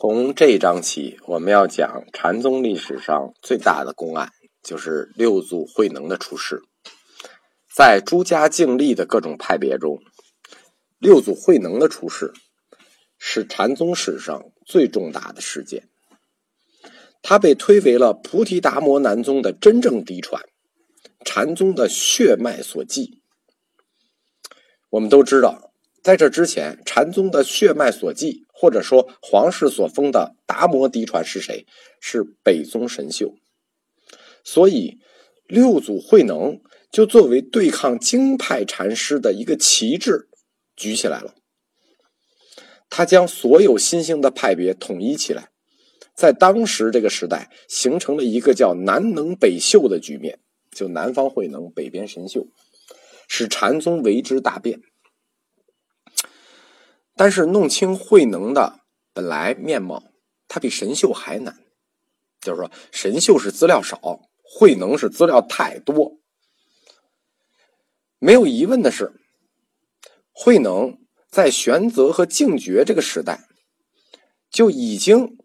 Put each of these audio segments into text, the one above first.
从这一章起，我们要讲禅宗历史上最大的公案，就是六祖慧能的出世。在诸家净立的各种派别中，六祖慧能的出世是禅宗史上最重大的事件。他被推为了菩提达摩南宗的真正嫡传，禅宗的血脉所继。我们都知道，在这之前，禅宗的血脉所继。或者说，皇室所封的达摩嫡传是谁？是北宗神秀。所以，六祖慧能就作为对抗经派禅师的一个旗帜举起来了。他将所有新兴的派别统一起来，在当时这个时代，形成了一个叫“南能北秀”的局面，就南方慧能，北边神秀，使禅宗为之大变。但是弄清慧能的本来面貌，他比神秀还难。就是说，神秀是资料少，慧能是资料太多。没有疑问的是，慧能在玄泽和净觉这个时代，就已经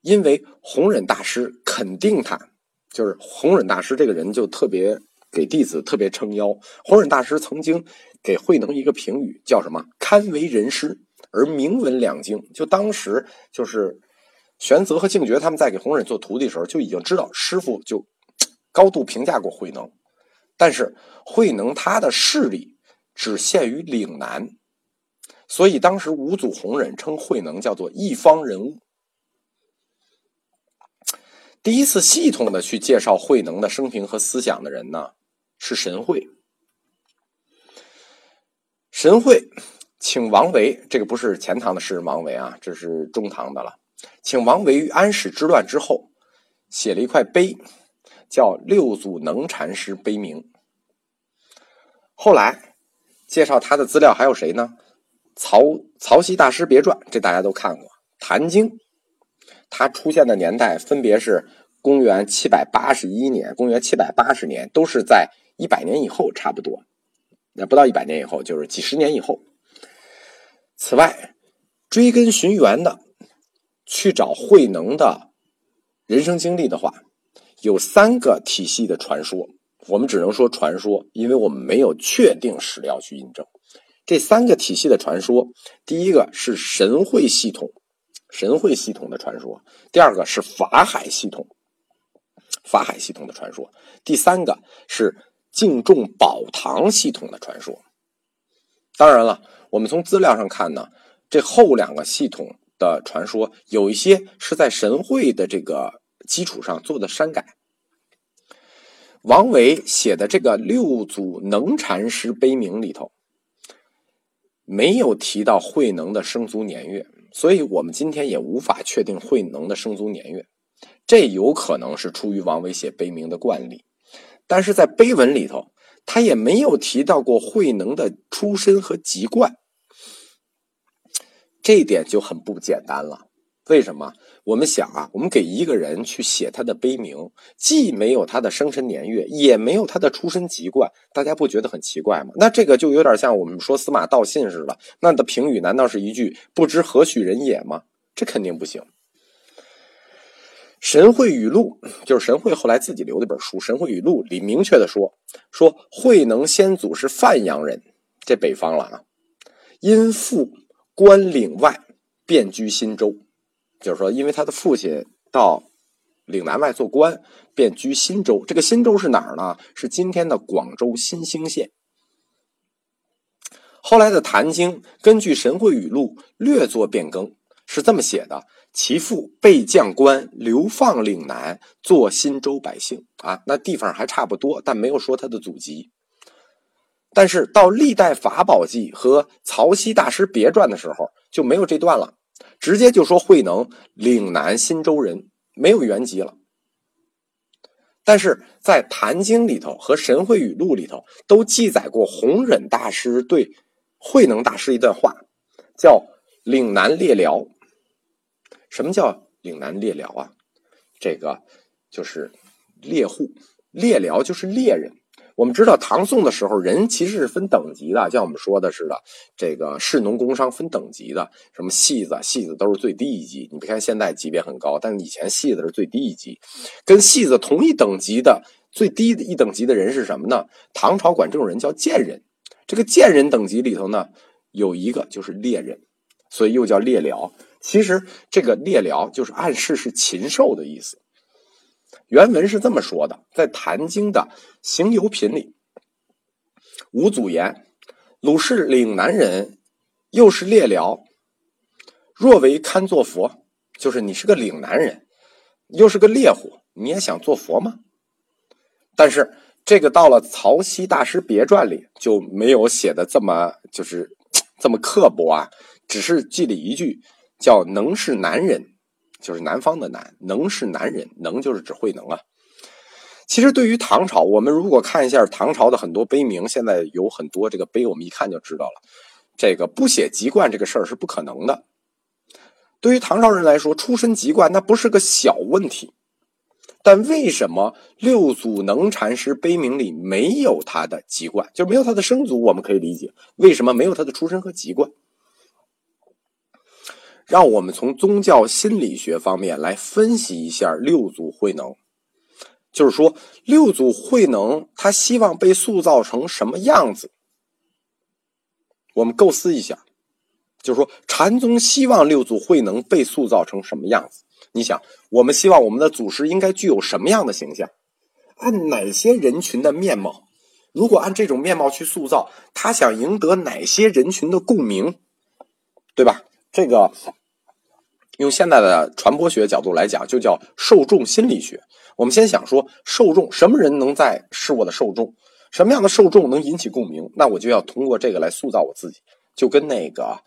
因为弘忍大师肯定他，就是弘忍大师这个人就特别给弟子特别撑腰。弘忍大师曾经。给慧能一个评语，叫什么？堪为人师，而名闻两经。就当时就是玄泽和净觉他们在给弘忍做徒弟的时候，就已经知道师傅就高度评价过慧能。但是慧能他的势力只限于岭南，所以当时五祖弘忍称慧能叫做一方人物。第一次系统的去介绍慧能的生平和思想的人呢，是神会。神会请王维，这个不是前唐的诗人王维啊，这是中唐的了。请王维于安史之乱之后，写了一块碑，叫《六祖能禅师碑铭》。后来介绍他的资料还有谁呢？曹曹溪大师别传，这大家都看过。《坛经》，他出现的年代分别是公元七百八十一年、公元七百八十年，都是在一百年以后，差不多。那不到一百年以后，就是几十年以后。此外，追根寻源的去找慧能的人生经历的话，有三个体系的传说。我们只能说传说，因为我们没有确定史料去印证。这三个体系的传说，第一个是神会系统，神会系统的传说；第二个是法海系统，法海系统的传说；第三个是。敬重宝堂系统的传说，当然了，我们从资料上看呢，这后两个系统的传说有一些是在神会的这个基础上做的删改。王维写的这个六祖能禅师碑铭里头，没有提到慧能的生卒年月，所以我们今天也无法确定慧能的生卒年月，这有可能是出于王维写碑铭的惯例。但是在碑文里头，他也没有提到过慧能的出身和籍贯，这一点就很不简单了。为什么？我们想啊，我们给一个人去写他的碑铭，既没有他的生辰年月，也没有他的出身籍贯，大家不觉得很奇怪吗？那这个就有点像我们说司马道信似的，那的评语难道是一句“不知何许人也”吗？这肯定不行。《神会语录》就是神会后来自己留的本书，《神会语录》里明确的说，说慧能先祖是范阳人，这北方了啊。因父官岭外，便居新州，就是说，因为他的父亲到岭南外做官，便居新州。这个新州是哪儿呢？是今天的广州新兴县。后来的《坛经》根据《神会语录》略作变更，是这么写的。其父被将官流放岭南，做新州百姓啊，那地方还差不多，但没有说他的祖籍。但是到《历代法宝记》和《曹溪大师别传》的时候，就没有这段了，直接就说慧能岭南新州人，没有原籍了。但是在《坛经》里头和《神会语录》里头，都记载过弘忍大师对慧能大师一段话，叫“岭南列辽”。什么叫岭南猎辽啊？这个就是猎户，猎辽就是猎人。我们知道唐宋的时候，人其实是分等级的，像我们说的似的，这个士农工商分等级的，什么戏子，戏子都是最低一级。你别看现在级别很高，但是以前戏子是最低一级。跟戏子同一等级的最低一等级的人是什么呢？唐朝管这种人叫贱人。这个贱人等级里头呢，有一个就是猎人，所以又叫猎僚。其实这个猎僚就是暗示是禽兽的意思。原文是这么说的，在《坛经》的《行由品》里，吴祖言：“鲁氏岭南人，又是猎僚，若为堪作佛，就是你是个岭南人，又是个猎户，你也想做佛吗？”但是这个到了《曹溪大师别传》里就没有写的这么就是 这么刻薄啊，只是记了一句叫“能是男人”。就是南方的南，能是男人，能就是指慧能啊。其实对于唐朝，我们如果看一下唐朝的很多碑铭，现在有很多这个碑，我们一看就知道了，这个不写籍贯这个事儿是不可能的。对于唐朝人来说，出身籍贯那不是个小问题。但为什么六祖能禅师碑铭里没有他的籍贯，就没有他的生祖？我们可以理解为什么没有他的出身和籍贯。让我们从宗教心理学方面来分析一下六祖慧能，就是说六祖慧能他希望被塑造成什么样子？我们构思一下，就是说禅宗希望六祖慧能被塑造成什么样子？你想，我们希望我们的祖师应该具有什么样的形象？按哪些人群的面貌？如果按这种面貌去塑造，他想赢得哪些人群的共鸣？对吧？这个用现在的传播学角度来讲，就叫受众心理学。我们先想说，受众什么人能在是我的受众？什么样的受众能引起共鸣？那我就要通过这个来塑造我自己，就跟那个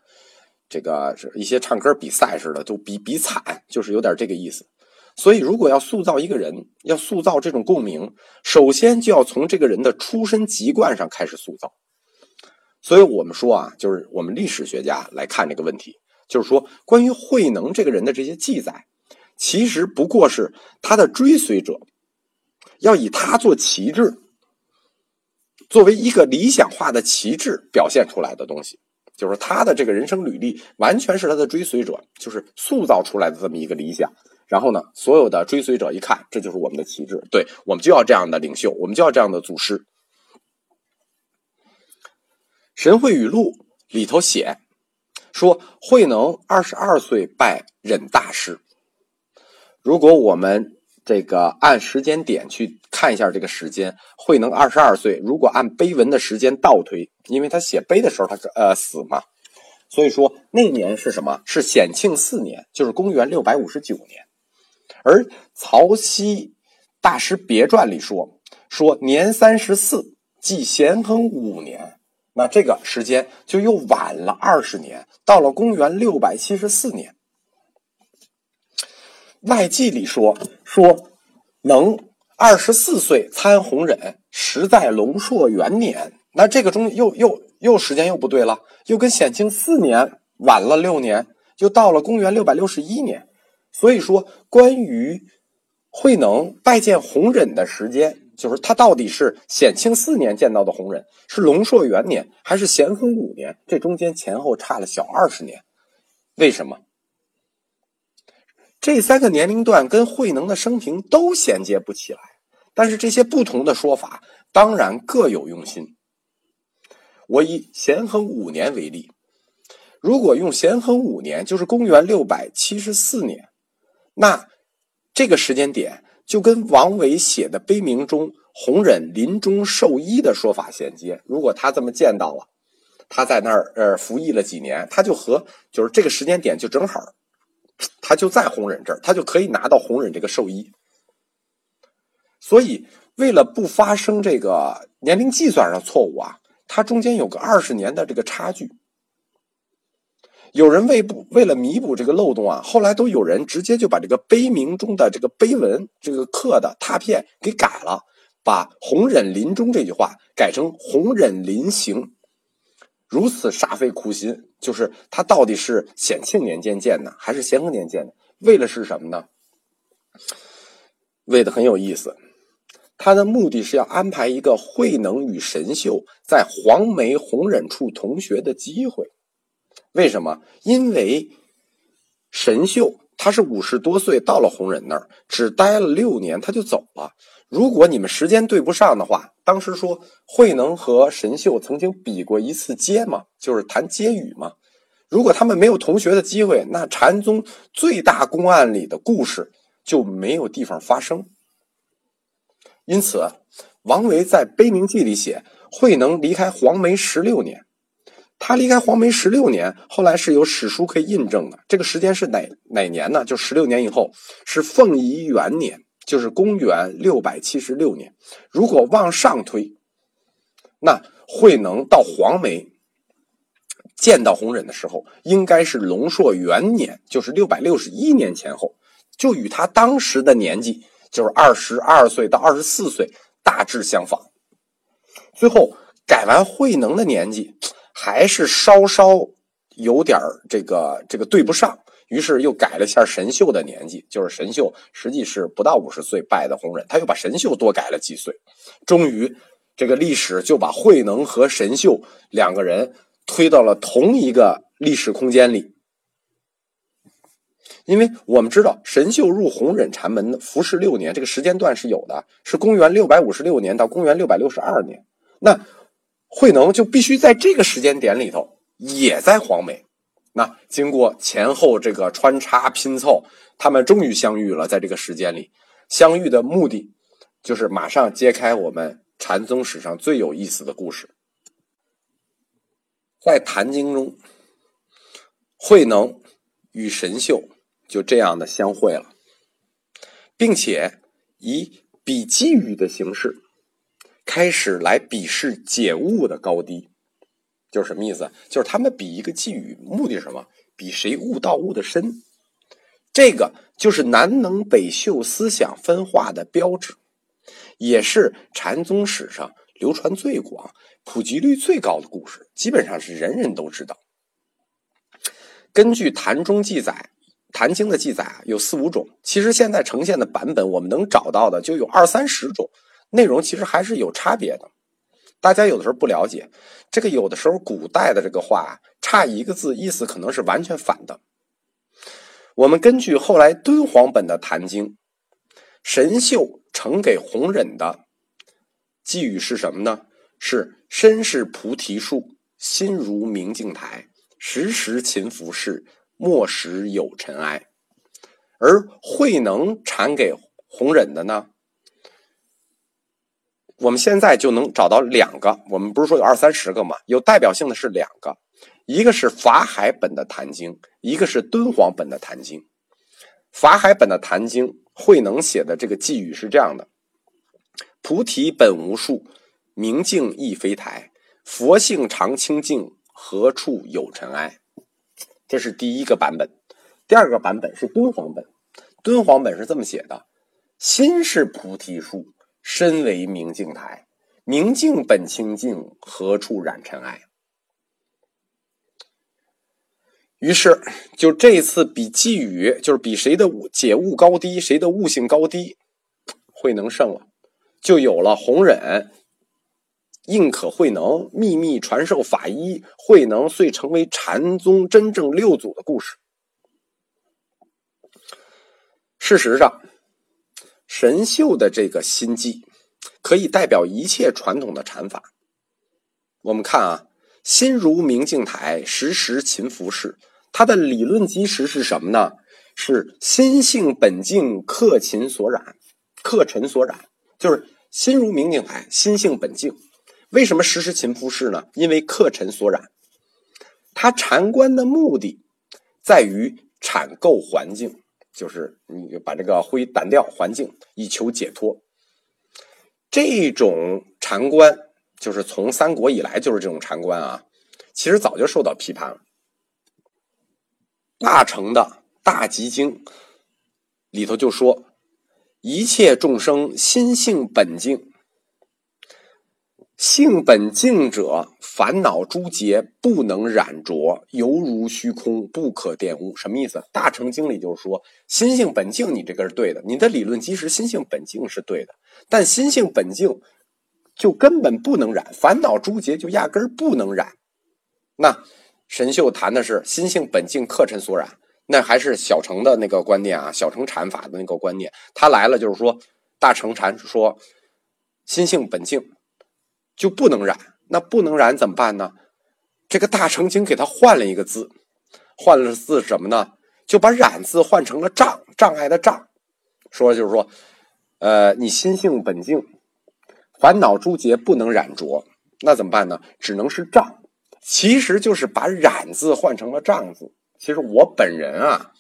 这个是一些唱歌比赛似的，就比比惨，就是有点这个意思。所以，如果要塑造一个人，要塑造这种共鸣，首先就要从这个人的出身籍贯上开始塑造。所以我们说啊，就是我们历史学家来看这个问题。就是说，关于慧能这个人的这些记载，其实不过是他的追随者要以他做旗帜，作为一个理想化的旗帜表现出来的东西。就是他的这个人生履历，完全是他的追随者，就是塑造出来的这么一个理想。然后呢，所有的追随者一看，这就是我们的旗帜，对我们就要这样的领袖，我们就要这样的祖师。《神会语录》里头写。说慧能二十二岁拜忍大师。如果我们这个按时间点去看一下这个时间，慧能二十二岁。如果按碑文的时间倒推，因为他写碑的时候他呃死嘛，所以说那年是什么？是显庆四年，就是公元六百五十九年。而《曹溪大师别传》里说说年三十四，即咸亨五年。那这个时间就又晚了二十年，到了公元六百七十四年。外记里说说能二十四岁参弘忍，实在龙朔元年。那这个中又又又时间又不对了，又跟显庆四年晚了六年，又到了公元六百六十一年。所以说，关于慧能拜见弘忍的时间。就是他到底是显庆四年见到的弘忍，是龙朔元年，还是咸亨五年？这中间前后差了小二十年，为什么？这三个年龄段跟慧能的生平都衔接不起来。但是这些不同的说法，当然各有用心。我以咸亨五年为例，如果用咸亨五年，就是公元六百七十四年，那这个时间点。就跟王维写的碑铭中弘忍临终受医的说法衔接。如果他这么见到了，他在那儿呃服役了几年，他就和就是这个时间点就正好，他就在弘忍这儿，他就可以拿到弘忍这个寿衣。所以为了不发生这个年龄计算上错误啊，它中间有个二十年的这个差距。有人为不为了弥补这个漏洞啊，后来都有人直接就把这个碑铭中的这个碑文这个刻的拓片给改了，把“弘忍临终”这句话改成“弘忍临行”，如此煞费苦心，就是他到底是显庆年间建的，还是咸丰年间的？为了是什么呢？为的很有意思，他的目的是要安排一个慧能与神秀在黄梅弘忍处同学的机会。为什么？因为神秀他是五十多岁到了弘忍那儿，只待了六年他就走了。如果你们时间对不上的话，当时说慧能和神秀曾经比过一次接嘛，就是谈接语嘛。如果他们没有同学的机会，那禅宗最大公案里的故事就没有地方发生。因此，王维在《悲鸣记》里写慧能离开黄梅十六年。他离开黄梅十六年，后来是有史书可以印证的。这个时间是哪哪年呢？就十六年以后，是凤仪元年。就是公元六百七十六年，如果往上推，那慧能到黄梅见到弘忍的时候，应该是龙朔元年，就是六百六十一年前后，就与他当时的年纪，就是二十二岁到二十四岁，大致相仿。最后改完慧能的年纪，还是稍稍有点这个这个对不上。于是又改了一下神秀的年纪，就是神秀实际是不到五十岁拜的弘忍，他又把神秀多改了几岁，终于这个历史就把慧能和神秀两个人推到了同一个历史空间里。因为我们知道神秀入弘忍禅门服侍六年，这个时间段是有的，是公元六百五十六年到公元六百六十二年，那慧能就必须在这个时间点里头也在黄梅。那经过前后这个穿插拼凑，他们终于相遇了。在这个时间里，相遇的目的就是马上揭开我们禅宗史上最有意思的故事。在《坛经》中，慧能与神秀就这样的相会了，并且以比寄语的形式开始来比试解悟的高低。就是什么意思？就是他们比一个寄语，目的是什么？比谁悟道悟的深。这个就是南能北秀思想分化的标志，也是禅宗史上流传最广、普及率最高的故事，基本上是人人都知道。根据坛中记载，《坛经》的记载啊，有四五种。其实现在呈现的版本，我们能找到的就有二三十种，内容其实还是有差别的。大家有的时候不了解，这个有的时候古代的这个话差一个字，意思可能是完全反的。我们根据后来敦煌本的《坛经》，神秀呈给弘忍的寄语是什么呢？是身是菩提树，心如明镜台，时时勤拂拭，莫使有尘埃。而慧能传给弘忍的呢？我们现在就能找到两个，我们不是说有二三十个吗？有代表性的是两个，一个是法海本的《坛经》，一个是敦煌本的《坛经》。法海本的《坛经》，慧能写的这个寄语是这样的：“菩提本无树，明镜亦非台，佛性常清净，何处有尘埃？”这是第一个版本。第二个版本是敦煌本，敦煌本是这么写的：“心是菩提树。”身为明镜台，明镜本清净，何处染尘埃？于是，就这次比寄语，就是比谁的悟解悟高低，谁的悟性高低，慧能胜了，就有了弘忍应可慧能秘密传授法医，慧能遂成为禅宗真正六祖的故事。事实上。神秀的这个心计，可以代表一切传统的禅法。我们看啊，心如明镜台，时时勤拂拭。它的理论基石是什么呢？是心性本净，克勤所染，克尘所染，就是心如明镜台，心性本净。为什么时时勤拂拭呢？因为克尘所染。他禅观的目的在于产构环境。就是你把这个灰掸掉，环境以求解脱。这种禅观，就是从三国以来就是这种禅观啊，其实早就受到批判了。大乘的大集经里头就说：“一切众生心性本净，性本净者，烦恼诸结不能染着，犹如虚空，不可玷污。什么意思？大乘经里就是说，心性本净，你这个是对的，你的理论基石心性本净是对的，但心性本净就根本不能染，烦恼诸结就压根儿不能染。那神秀谈的是心性本净，客尘所染，那还是小乘的那个观念啊，小乘禅法的那个观念。他来了就是说，大乘禅说心性本净。就不能染，那不能染怎么办呢？这个大乘经给他换了一个字，换了字什么呢？就把染字换成了障，障碍的障。说就是说，呃，你心性本净，烦恼诸结不能染着，那怎么办呢？只能是障。其实就是把染字换成了障字。其实我本人啊，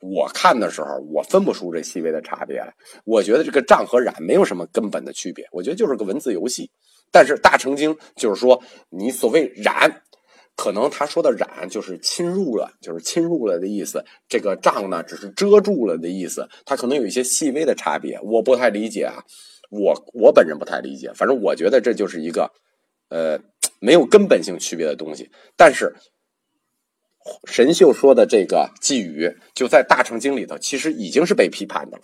我看的时候我分不出这细微的差别来。我觉得这个障和染没有什么根本的区别，我觉得就是个文字游戏。但是大乘经就是说，你所谓染，可能他说的染就是侵入了，就是侵入了的意思。这个障呢，只是遮住了的意思。它可能有一些细微的差别，我不太理解啊。我我本人不太理解，反正我觉得这就是一个，呃，没有根本性区别的东西。但是神秀说的这个寄语，就在大乘经里头，其实已经是被批判的了。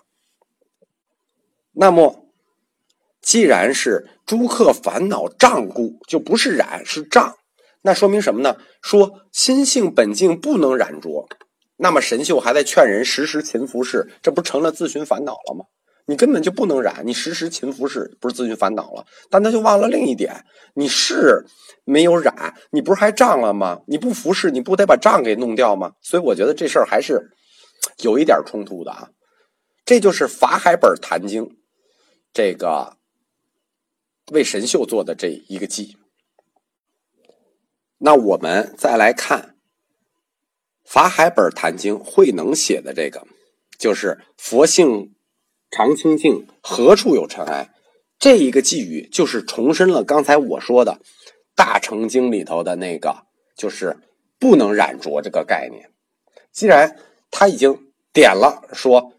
那么。既然是诸客烦恼障故，就不是染是障，那说明什么呢？说心性本净不能染着。那么神秀还在劝人时时勤拂拭，这不成了自寻烦恼了吗？你根本就不能染，你时时勤拂拭，不是自寻烦恼了？但他就忘了另一点，你是没有染，你不是还障了吗？你不服侍，你不得把障给弄掉吗？所以我觉得这事儿还是有一点冲突的啊。这就是法海本坛经这个。为神秀做的这一个记，那我们再来看《法海本坛经》慧能写的这个，就是“佛性常清净，何处有尘埃”这一个寄语，就是重申了刚才我说的《大乘经》里头的那个，就是不能染着这个概念。既然他已经点了，说《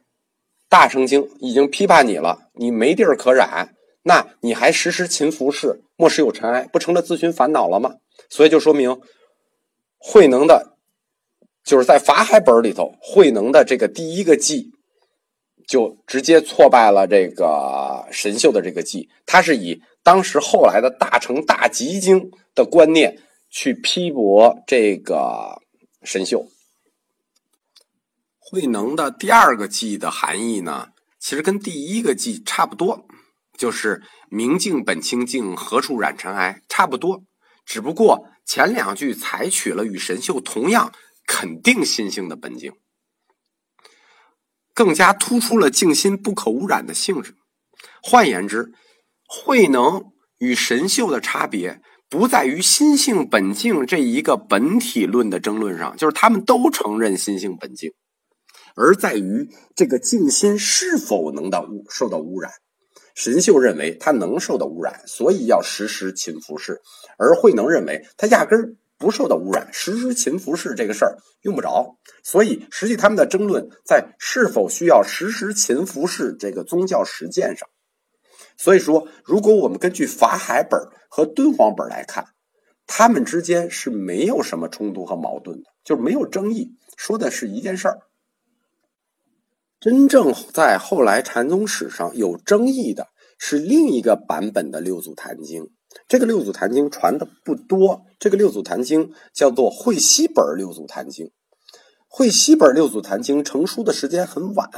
大乘经》已经批判你了，你没地儿可染。那你还时时勤拂拭，莫使有尘埃，不成了自寻烦恼了吗？所以就说明慧能的，就是在法海本里头，慧能的这个第一个记，就直接挫败了这个神秀的这个记。他是以当时后来的大乘大集经的观念去批驳这个神秀。慧能的第二个记的含义呢，其实跟第一个记差不多。就是明镜本清净，何处染尘埃，差不多。只不过前两句采取了与神秀同样肯定心性的本净，更加突出了静心不可污染的性质。换言之，慧能与神秀的差别不在于心性本净这一个本体论的争论上，就是他们都承认心性本净，而在于这个静心是否能到污受到污染。神秀认为他能受到污染，所以要时时勤拂拭；而慧能认为他压根儿不受到污染，时时勤拂拭这个事儿用不着。所以，实际他们的争论在是否需要时时勤拂拭这个宗教实践上。所以说，如果我们根据法海本和敦煌本来看，他们之间是没有什么冲突和矛盾的，就是没有争议，说的是一件事儿。真正在后来禅宗史上有争议的是另一个版本的《六祖坛经》。这个《六祖坛经》传的不多。这个《六祖坛经》叫做慧西本《六祖坛经》。慧西本《六祖坛经》成书的时间很晚，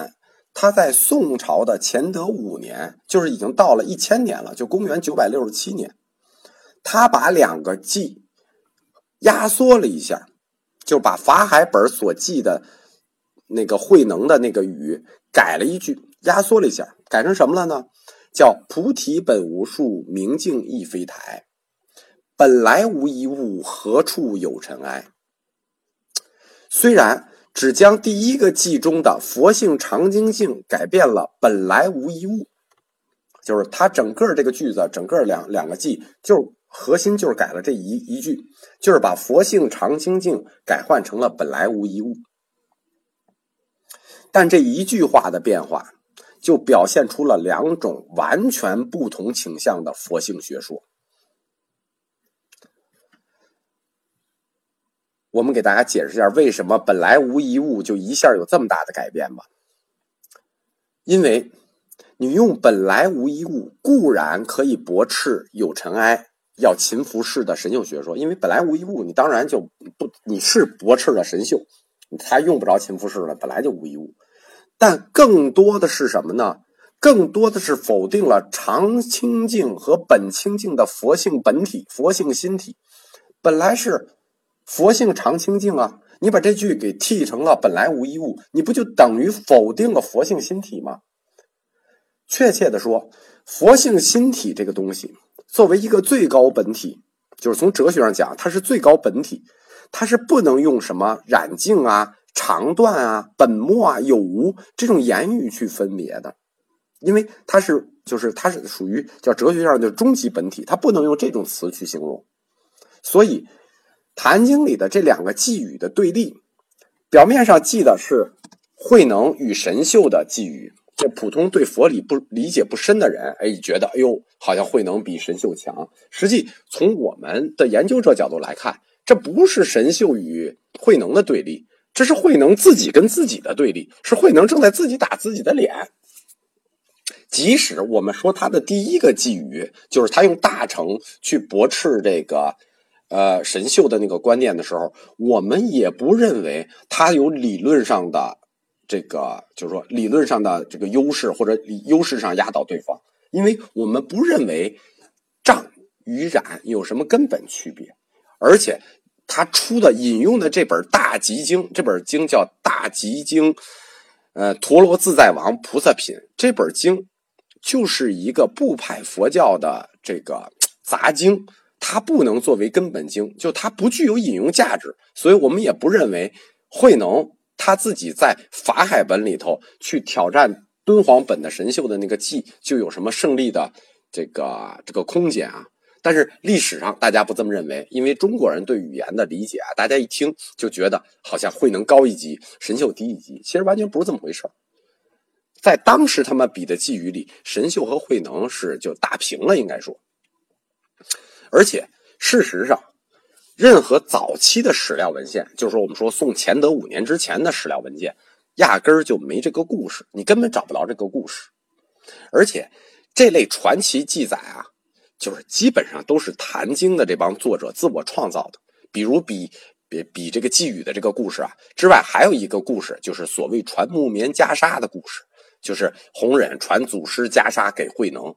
他在宋朝的乾德五年，就是已经到了一千年了，就公元九百六十七年。他把两个记压缩了一下，就把法海本所记的。那个慧能的那个语改了一句，压缩了一下，改成什么了呢？叫“菩提本无树，明镜亦非台，本来无一物，何处有尘埃。”虽然只将第一个记中的“佛性常清净”改变了“本来无一物”，就是它整个这个句子，整个两两个记，就核心就是改了这一一句，就是把“佛性常清净”改换成了“本来无一物”。但这一句话的变化，就表现出了两种完全不同倾向的佛性学说。我们给大家解释一下为什么本来无一物就一下有这么大的改变吧。因为你用本来无一物，固然可以驳斥有尘埃，要勤拂拭的神秀学说，因为本来无一物，你当然就不，你是驳斥了神秀，他用不着勤拂拭了，本来就无一物。但更多的是什么呢？更多的是否定了常清净和本清净的佛性本体、佛性心体，本来是。佛性常清净啊！你把这句给替成了“本来无一物”，你不就等于否定了佛性心体吗？确切的说，佛性心体这个东西，作为一个最高本体，就是从哲学上讲，它是最高本体，它是不能用什么染净啊、长断啊、本末啊、有无这种言语去分别的，因为它是就是它是属于叫哲学上的终极本体，它不能用这种词去形容，所以。《坛经》里的这两个寄语的对立，表面上记的是慧能与神秀的寄语。这普通对佛理不理解不深的人，哎，觉得哎呦，好像慧能比神秀强。实际从我们的研究者角度来看，这不是神秀与慧能的对立，这是慧能自己跟自己的对立，是慧能正在自己打自己的脸。即使我们说他的第一个寄语，就是他用大乘去驳斥这个。呃，神秀的那个观念的时候，我们也不认为他有理论上的这个，就是说理论上的这个优势或者优势上压倒对方，因为我们不认为障与染有什么根本区别，而且他出的引用的这本《大集经》，这本经叫《大集经》，呃，陀罗自在王菩萨品这本经，就是一个不派佛教的这个杂经。它不能作为根本经，就它不具有引用价值，所以我们也不认为慧能他自己在法海本里头去挑战敦煌本的神秀的那个记，就有什么胜利的这个这个空间啊。但是历史上大家不这么认为，因为中国人对语言的理解啊，大家一听就觉得好像慧能高一级，神秀低一级，其实完全不是这么回事在当时他们比的寄语里，神秀和慧能是就打平了，应该说。而且，事实上，任何早期的史料文献，就是说我们说宋乾德五年之前的史料文件，压根儿就没这个故事，你根本找不着这个故事。而且，这类传奇记载啊，就是基本上都是《坛经》的这帮作者自我创造的。比如比比比这个寄语的这个故事啊之外，还有一个故事，就是所谓传木棉袈裟的故事，就是弘忍传祖师袈裟给慧能。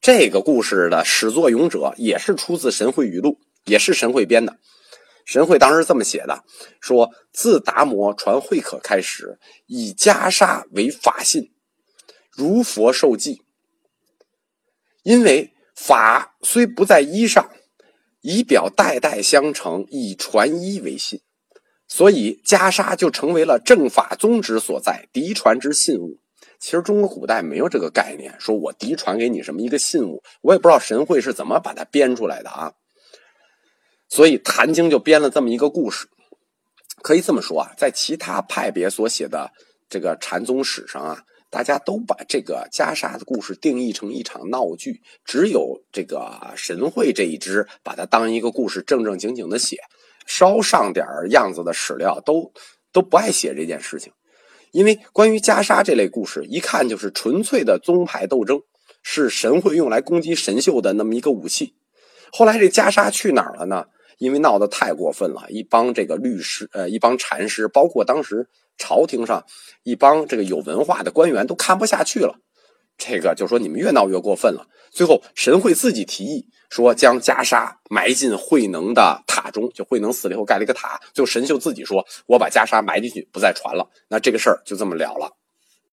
这个故事的始作俑者也是出自《神会语录》，也是神会编的。神会当时这么写的：说自达摩传慧可开始，以袈裟为法信，如佛受记。因为法虽不在衣上，以表代代相承，以传衣为信，所以袈裟就成为了正法宗旨所在，嫡传之信物。其实中国古代没有这个概念，说我嫡传给你什么一个信物，我也不知道神会是怎么把它编出来的啊。所以《坛经》就编了这么一个故事，可以这么说啊，在其他派别所写的这个禅宗史上啊，大家都把这个袈裟的故事定义成一场闹剧，只有这个神会这一支把它当一个故事正正经经的写，稍上点样子的史料都都不爱写这件事情。因为关于袈裟这类故事，一看就是纯粹的宗派斗争，是神会用来攻击神秀的那么一个武器。后来这袈裟去哪儿了呢？因为闹得太过分了，一帮这个律师，呃，一帮禅师，包括当时朝廷上一帮这个有文化的官员都看不下去了。这个就说你们越闹越过分了。最后神会自己提议说，将袈裟埋进慧能的塔中。就慧能死了以后盖了一个塔，最后神秀自己说：“我把袈裟埋进去，不再传了。”那这个事儿就这么了了。